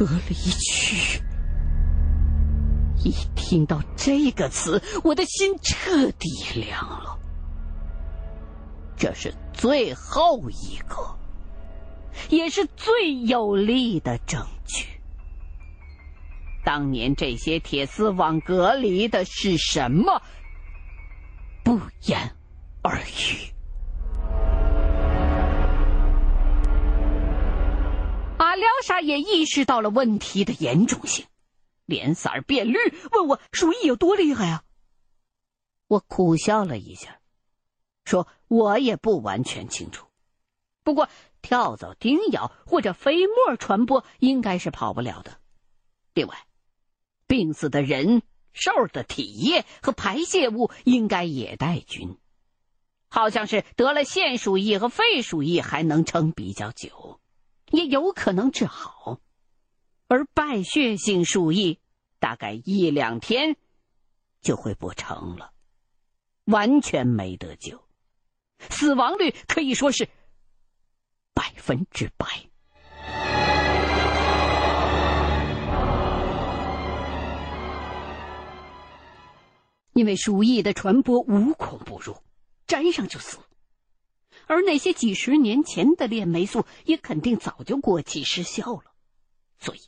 隔离区。一听到这个词，我的心彻底凉了。这是最后一个，也是最有力的证据。当年这些铁丝网隔离的是什么？不言而喻。廖沙也意识到了问题的严重性，脸色儿变绿，问我鼠疫有多厉害啊？我苦笑了一下，说我也不完全清楚，不过跳蚤叮咬或者飞沫传播应该是跑不了的。另外，病死的人兽的体液和排泄物应该也带菌，好像是得了腺鼠疫和肺鼠疫还能撑比较久。也有可能治好，而败血性鼠疫大概一两天就会不成了，完全没得救，死亡率可以说是百分之百。因为鼠疫的传播无孔不入，沾上就死。而那些几十年前的链霉素也肯定早就过期失效了，所以，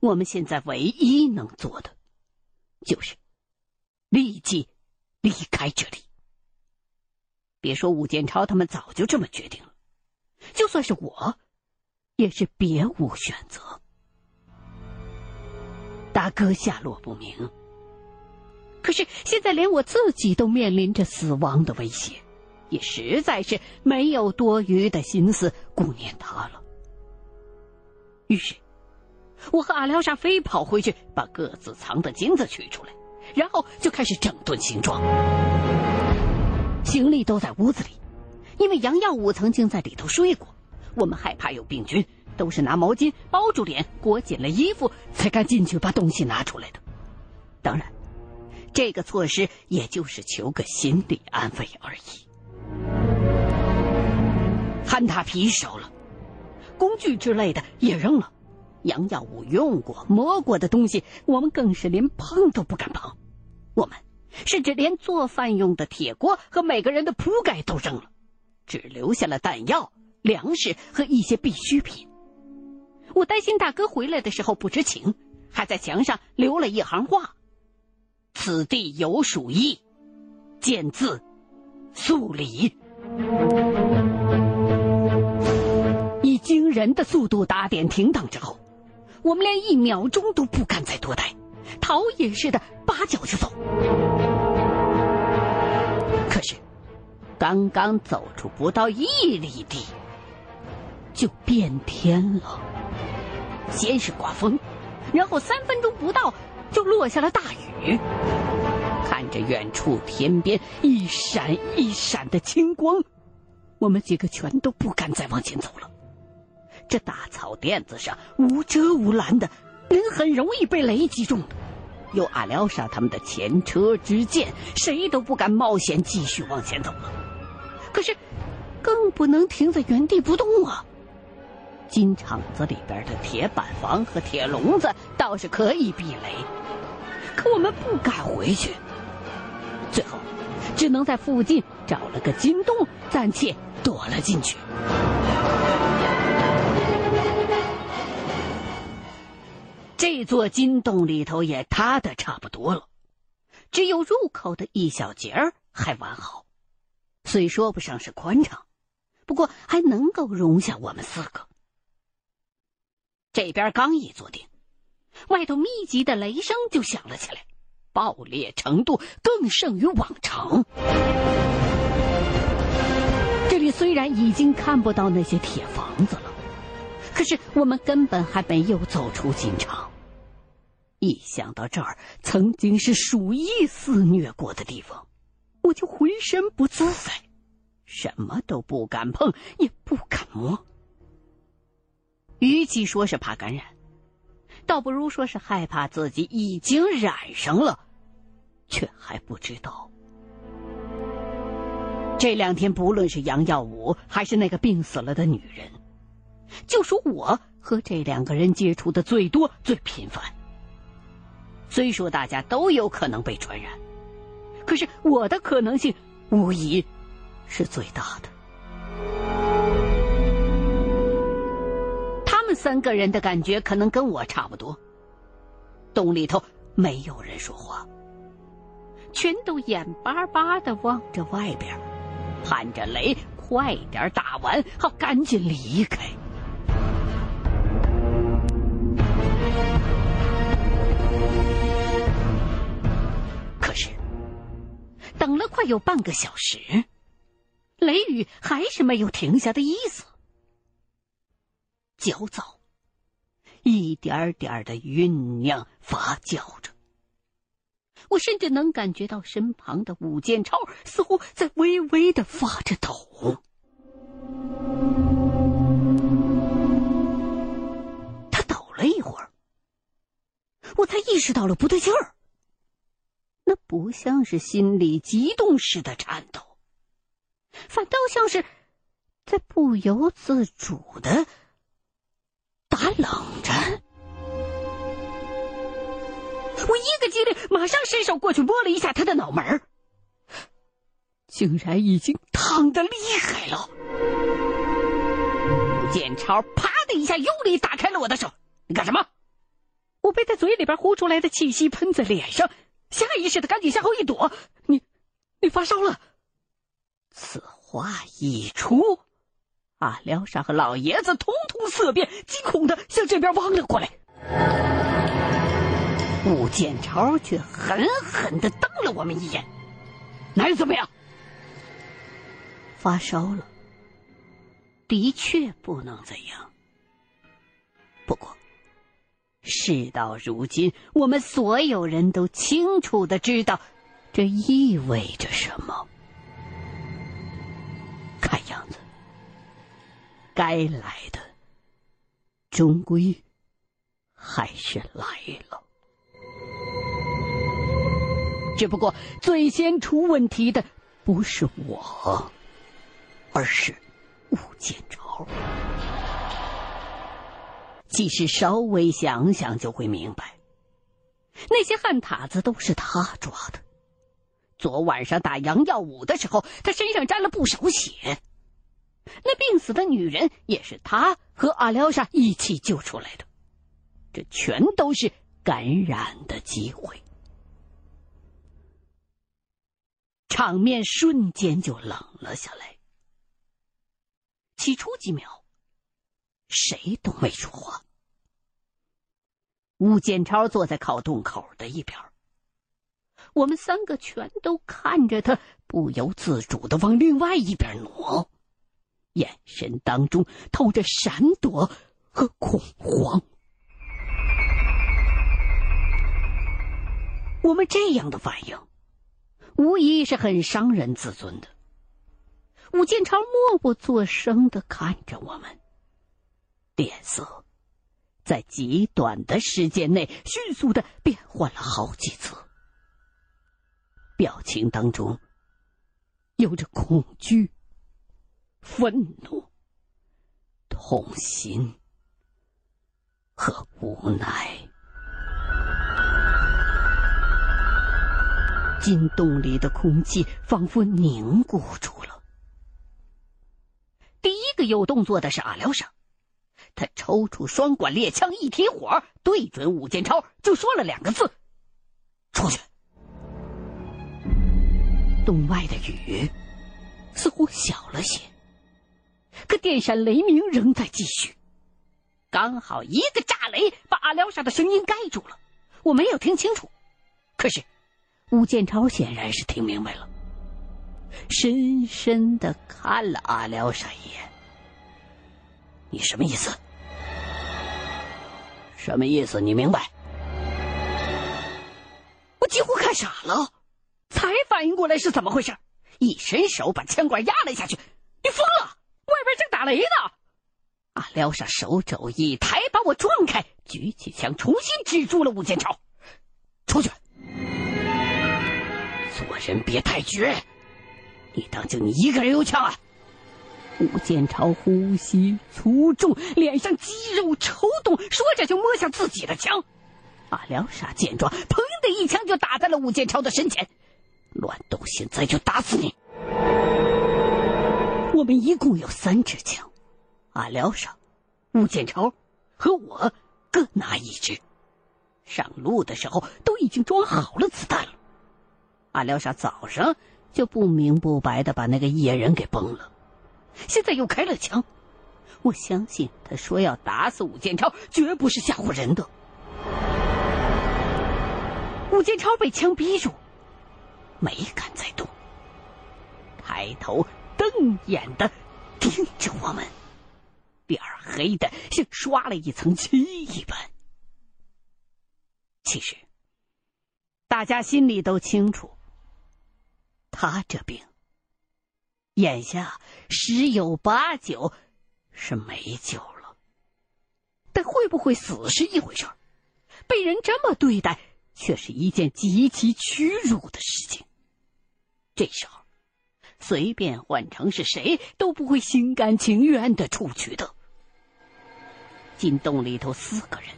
我们现在唯一能做的，就是立即离开这里。别说武建超他们早就这么决定了，就算是我，也是别无选择。大哥下落不明，可是现在连我自己都面临着死亡的威胁。也实在是没有多余的心思顾念他了。于是，我和阿廖沙飞跑回去，把各自藏的金子取出来，然后就开始整顿行装。行李都在屋子里，因为杨耀武曾经在里头睡过。我们害怕有病菌，都是拿毛巾包住脸，裹紧了衣服，才敢进去把东西拿出来的。当然，这个措施也就是求个心理安慰而已。坍塌皮烧了，工具之类的也扔了。杨耀武用过、摸过的东西，我们更是连碰都不敢碰。我们甚至连做饭用的铁锅和每个人的铺盖都扔了，只留下了弹药、粮食和一些必需品。我担心大哥回来的时候不知情，还在墙上留了一行话：“此地有鼠疫，见字速离。”以惊人的速度打点停当之后，我们连一秒钟都不敢再多待，逃也似的拔脚就走。可是，刚刚走出不到一里地，就变天了。先是刮风，然后三分钟不到就落下了大雨。看着远处天边一闪一闪的青光，我们几个全都不敢再往前走了。这大草甸子上无遮无拦的，人很容易被雷击中的。有阿廖沙他们的前车之鉴，谁都不敢冒险继续往前走了。可是，更不能停在原地不动啊！金厂子里边的铁板房和铁笼子倒是可以避雷，可我们不敢回去。只能在附近找了个金洞，暂且躲了进去。这座金洞里头也塌的差不多了，只有入口的一小节儿还完好，虽说不上是宽敞，不过还能够容下我们四个。这边刚一坐定，外头密集的雷声就响了起来。爆裂程度更胜于往常。这里虽然已经看不到那些铁房子了，可是我们根本还没有走出金场。一想到这儿曾经是鼠疫肆虐过的地方，我就浑身不自在，什么都不敢碰，也不敢摸。与其说是怕感染，倒不如说是害怕自己已经染上了。却还不知道，这两天不论是杨耀武还是那个病死了的女人，就说我和这两个人接触的最多、最频繁。虽说大家都有可能被传染，可是我的可能性无疑是最大的。他们三个人的感觉可能跟我差不多。洞里头没有人说话，全都眼巴巴的望着外边，喊着雷快点打完，好赶紧离开。可是，等了快有半个小时，雷雨还是没有停下的意思。焦躁，一点点的酝酿发酵着。我甚至能感觉到身旁的武建超似乎在微微的发着抖。他抖了一会儿，我才意识到了不对劲儿。那不像是心里激动似的颤抖，反倒像是在不由自主的。打冷战，我一个机灵，马上伸手过去摸了一下他的脑门竟然已经烫的厉害了。剑超啪的一下用力打开了我的手，你干什么？我被他嘴里边呼出来的气息喷在脸上，下意识的赶紧向后一躲。你，你发烧了。此话一出。阿廖沙和老爷子通通色变，惊恐的向这边望了过来。顾建超却狠狠的瞪了我们一眼：“男人怎么样？发烧了。的确不能怎样。不过，事到如今，我们所有人都清楚的知道，这意味着什么。看样子。”该来的，终归还是来了。只不过最先出问题的不是我，而是吴建超。其实稍微想想就会明白，那些汉塔子都是他抓的。昨晚上打杨耀武的时候，他身上沾了不少血。那病死的女人也是他和阿廖沙一起救出来的，这全都是感染的机会。场面瞬间就冷了下来。起初几秒，谁都没说话。吴建超坐在靠洞口的一边，我们三个全都看着他，不由自主的往另外一边挪。眼神当中透着闪躲和恐慌。我们这样的反应，无疑是很伤人自尊的。武建超默不作声的看着我们，脸色在极短的时间内迅速的变换了好几次，表情当中有着恐惧。愤怒、痛心和无奈，金洞里的空气仿佛凝固住了。第一个有动作的是阿廖沙，他抽出双管猎枪，一提火，对准武建超，就说了两个字：“出去。”洞外的雨似乎小了些。可电闪雷鸣仍在继续，刚好一个炸雷把阿廖沙的声音盖住了，我没有听清楚。可是，吴建超显然是听明白了，深深的看了阿廖沙一眼。你什么意思？什么意思？你明白？我几乎看傻了，才反应过来是怎么回事，一伸手把枪管压了下去。你疯了！外边正打雷呢，阿廖沙手肘一抬，把我撞开，举起枪，重新止住了武建超：“出去！做人别太绝，你当就你一个人有枪啊？”吴建超呼吸粗重，脸上肌肉抽动，说着就摸向自己的枪。阿廖沙见状，砰的一枪就打在了吴建超的身前。乱动，现在就打死你！我们一共有三支枪，阿廖沙、吴建超和我各拿一支。上路的时候都已经装好了子弹了。阿廖沙早上就不明不白的把那个野人给崩了。现在又开了枪，我相信他说要打死武建超，绝不是吓唬人的。武建超被枪逼住，没敢再动，抬头瞪眼的盯着我们，脸黑的像刷了一层漆一般。其实，大家心里都清楚，他这病。眼下十有八九是没救了，但会不会死是一回事被人这么对待，却是一件极其屈辱的事情。这时候，随便换成是谁都不会心甘情愿的出去的。进洞里头四个人，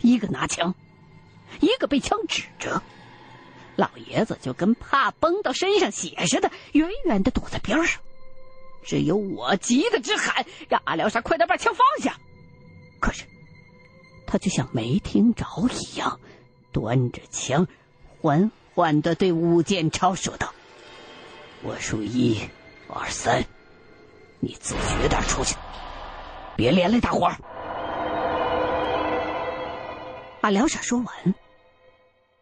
一个拿枪，一个被枪指着。老爷子就跟怕崩到身上血似的，远远的躲在边上。只有我急得直喊：“让阿廖沙快点把枪放下！”可是，他就像没听着一样，端着枪，缓缓的对武建超说道：“我数一、二、三，你自觉点出去，别连累大伙儿。”阿廖沙说完。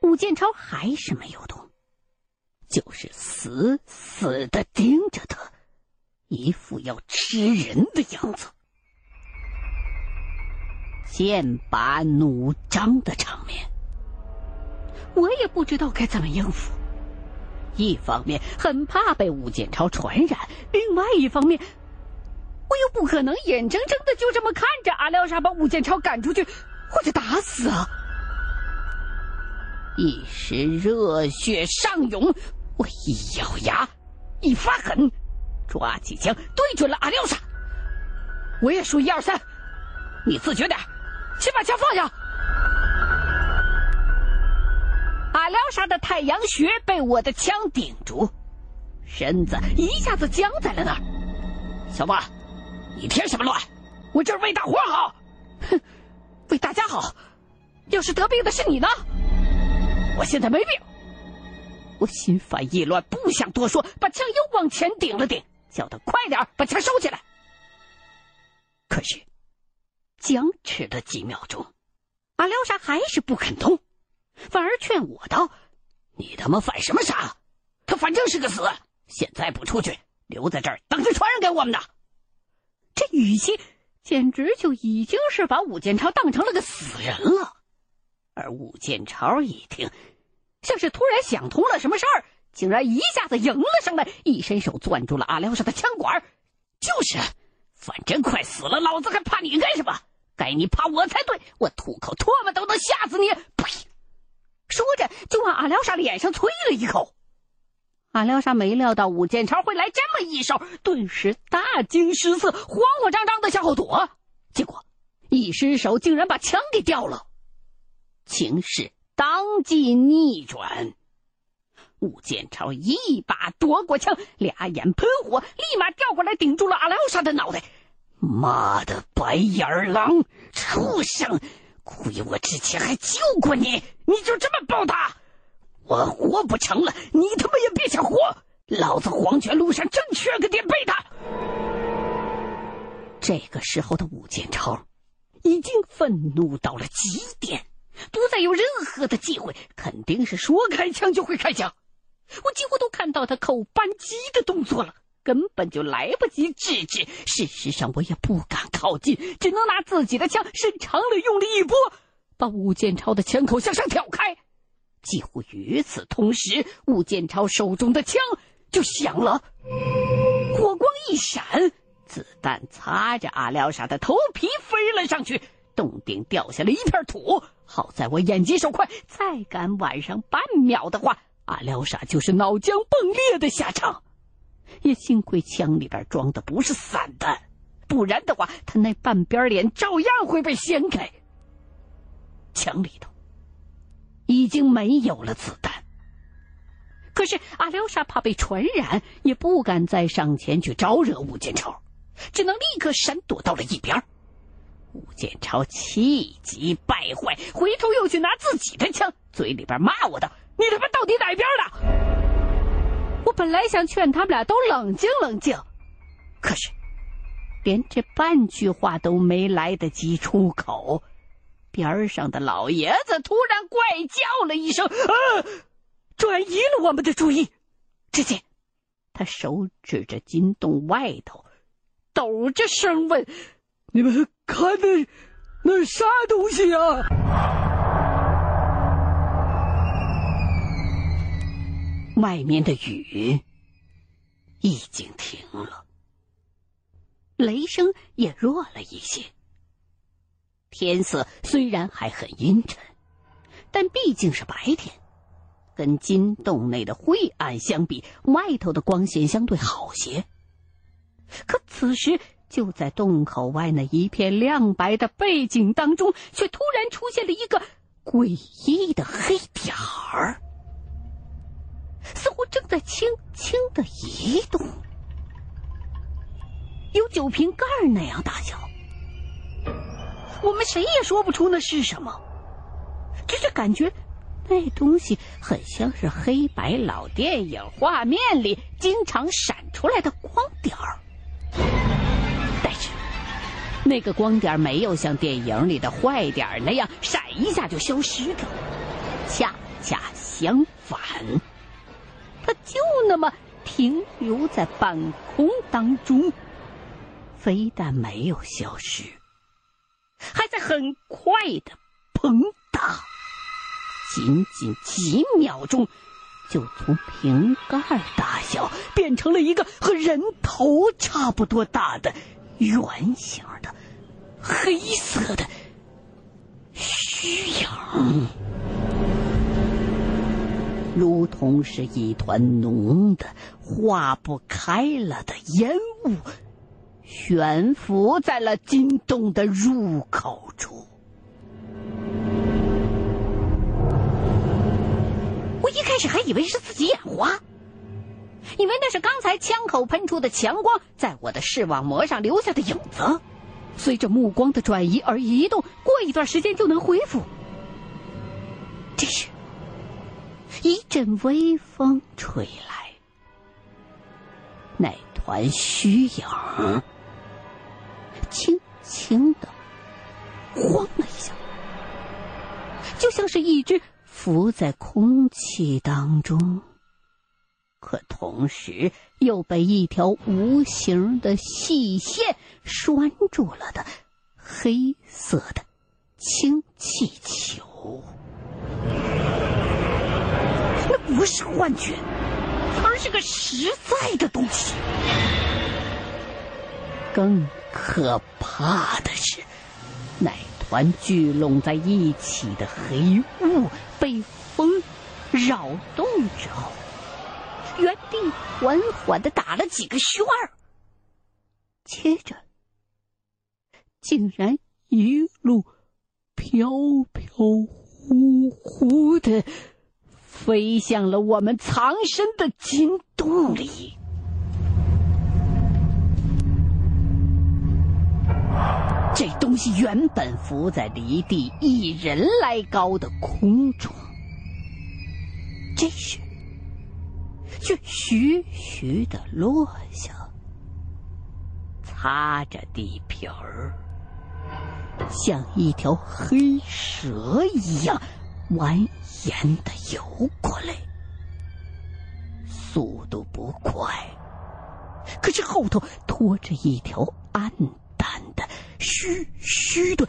武建超还是没有动，就是死死的盯着他，一副要吃人的样子。剑拔弩张的场面，我也不知道该怎么应付。一方面很怕被武建超传染，另外一方面，我又不可能眼睁睁的就这么看着阿廖沙把武建超赶出去或者打死啊。一时热血上涌，我一咬牙，一发狠，抓起枪对准了阿廖沙。我也数一二三，你自觉点，先把枪放下。阿廖沙的太阳穴被我的枪顶住，身子一下子僵在了那儿。小子，你添什么乱？我这是为大伙好，哼，为大家好。要是得病的是你呢？我现在没病，我心烦意乱，不想多说，把枪又往前顶了顶，叫他快点把枪收起来。可是僵持了几秒钟，阿廖沙还是不肯动，反而劝我道：“你他妈犯什么傻？他反正是个死，现在不出去，留在这儿等着传染给我们呢。”这语气简直就已经是把武建超当成了个死人了。而武建超一听，像是突然想通了什么事儿，竟然一下子迎了上来，一伸手攥住了阿廖沙的枪管。就是，反正快死了，老子还怕你干什么？该你怕我才对，我吐口唾沫都能吓死你！呸！说着就往阿廖沙脸上啐了一口。阿廖沙没料到武建超会来这么一手，顿时大惊失色，慌慌张张的向后躲，结果一失手，竟然把枪给掉了。情势当即逆转，武建超一把夺过枪，俩眼喷火，立马调过来顶住了阿廖沙的脑袋。妈的，白眼狼，畜生！亏我之前还救过你，你就这么报答？我活不成了，你他妈也别想活！老子黄泉路上正缺个垫背的。这个时候的武建超已经愤怒到了极点。不再有任何的忌讳，肯定是说开枪就会开枪。我几乎都看到他扣扳机的动作了，根本就来不及制止。事实上，我也不敢靠近，只能拿自己的枪伸长了，用力一拨，把武建超的枪口向上挑开。几乎与此同时，武建超手中的枪就响了，火光一闪，子弹擦着阿廖沙的头皮飞了上去。洞顶掉下了一片土，好在我眼疾手快，再赶晚上半秒的话，阿廖沙就是脑浆迸裂的下场。也幸亏枪里边装的不是散弹，不然的话，他那半边脸照样会被掀开。枪里头已经没有了子弹，可是阿廖沙怕被传染，也不敢再上前去招惹武建超，只能立刻闪躲到了一边。武建超气急败坏，回头又去拿自己的枪，嘴里边骂我道：“你他妈到底哪边的？”我本来想劝他们俩都冷静冷静，可是连这半句话都没来得及出口，边上的老爷子突然怪叫了一声：“啊！”转移了我们的注意。只见他手指着金洞外头，抖着声问：“你们？”看那那啥东西啊！外面的雨已经停了，雷声也弱了一些。天色虽然还很阴沉，但毕竟是白天，跟金洞内的灰暗相比，外头的光线相对好些。可此时。就在洞口外那一片亮白的背景当中，却突然出现了一个诡异的黑点儿，似乎正在轻轻的移动，有酒瓶盖那样大小。我们谁也说不出那是什么，只是感觉那东西很像是黑白老电影画面里经常闪出来的光点儿。那个光点没有像电影里的坏点那样闪一下就消失掉，恰恰相反，它就那么停留在半空当中，非但没有消失，还在很快的膨大，仅仅几秒钟，就从瓶盖大小变成了一个和人头差不多大的圆形的。黑色的虚影，如同是一团浓的化不开了的烟雾，悬浮在了金洞的入口处。我一开始还以为是自己眼花，以为那是刚才枪口喷出的强光在我的视网膜上留下的影子。随着目光的转移而移动，过一段时间就能恢复。这时，一阵微风吹来，那团虚影轻轻的晃了一下，就像是一只浮在空气当中。可同时又被一条无形的细线拴住了的黑色的氢气球，那不是幻觉，而是个实在的东西。更可怕的是，那团聚拢在一起的黑雾被风扰动之后。原地缓缓的打了几个旋儿，接着竟然一路飘飘忽忽的飞向了我们藏身的金洞里。这东西原本浮在离地一人来高的空中，这时。却徐徐的落下，擦着地皮儿，像一条黑蛇一样蜿蜒的游过来，速度不快，可是后头拖着一条暗淡的、虚虚的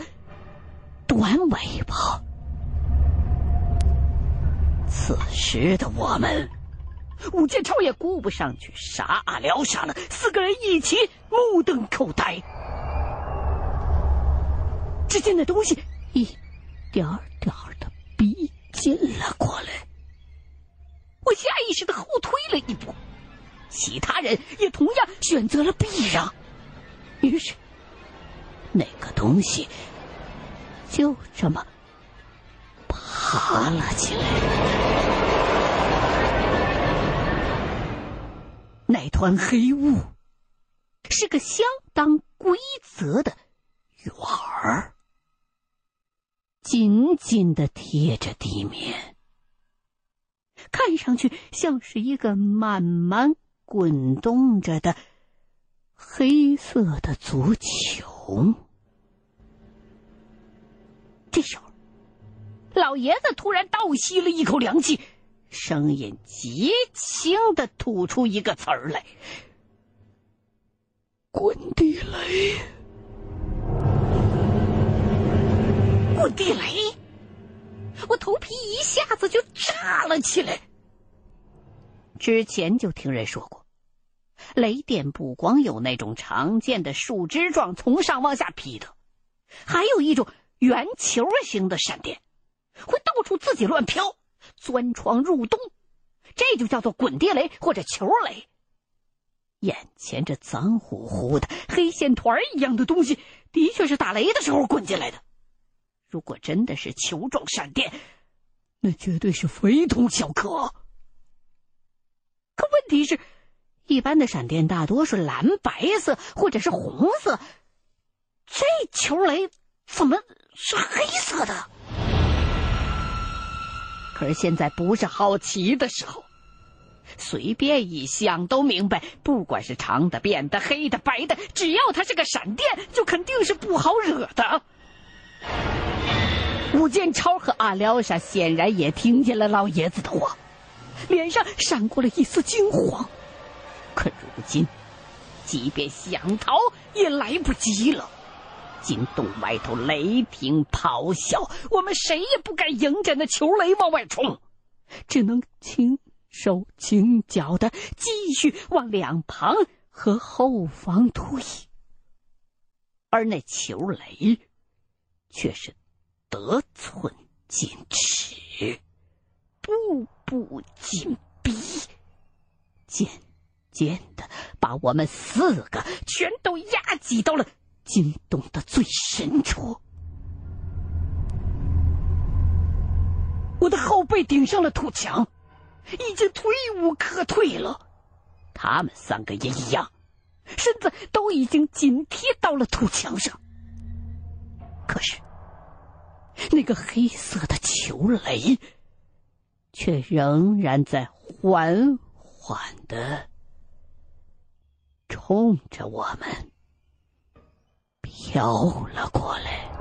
短尾巴。此时的我们。武建超也顾不上去杀阿廖沙了，四个人一起目瞪口呆。只见那东西一点点的逼近了过来，我下意识的后退了一步，其他人也同样选择了避让。于是，那个东西就这么爬了起来。那团黑雾是个相当规则的圆儿，紧紧的贴着地面，看上去像是一个慢慢滚动着的。黑色的足球。这时候，老爷子突然倒吸了一口凉气，声音极轻的吐出一个词儿来：“滚地雷！滚地雷！”我头皮一下子就炸了起来。之前就听人说过。雷电不光有那种常见的树枝状从上往下劈的，还有一种圆球形的闪电，会到处自己乱飘，钻窗入洞，这就叫做滚地雷或者球雷。眼前这脏乎乎的黑线团一样的东西，的确是打雷的时候滚进来的。如果真的是球状闪电，那绝对是非同小可。可问题是。一般的闪电大多是蓝白色或者是红色，这球雷怎么是黑色的？可是现在不是好奇的时候，随便一想都明白，不管是长的、扁的、黑的、白的，只要它是个闪电，就肯定是不好惹的。吴建超和阿廖沙显然也听见了老爷子的话，脸上闪过了一丝惊慌。可如今，即便想逃也来不及了。金洞外头雷霆咆哮，我们谁也不敢迎着那球雷往外冲，只能轻手轻脚的继续往两旁和后方退。而那球雷却是得寸进尺，步步紧逼，渐。渐的，把我们四个全都压挤到了惊动的最深处。我的后背顶上了土墙，已经退无可退了。他们三个也一样，身子都已经紧贴到了土墙上。可是，那个黑色的球雷，却仍然在缓缓的。冲着我们飘了过来。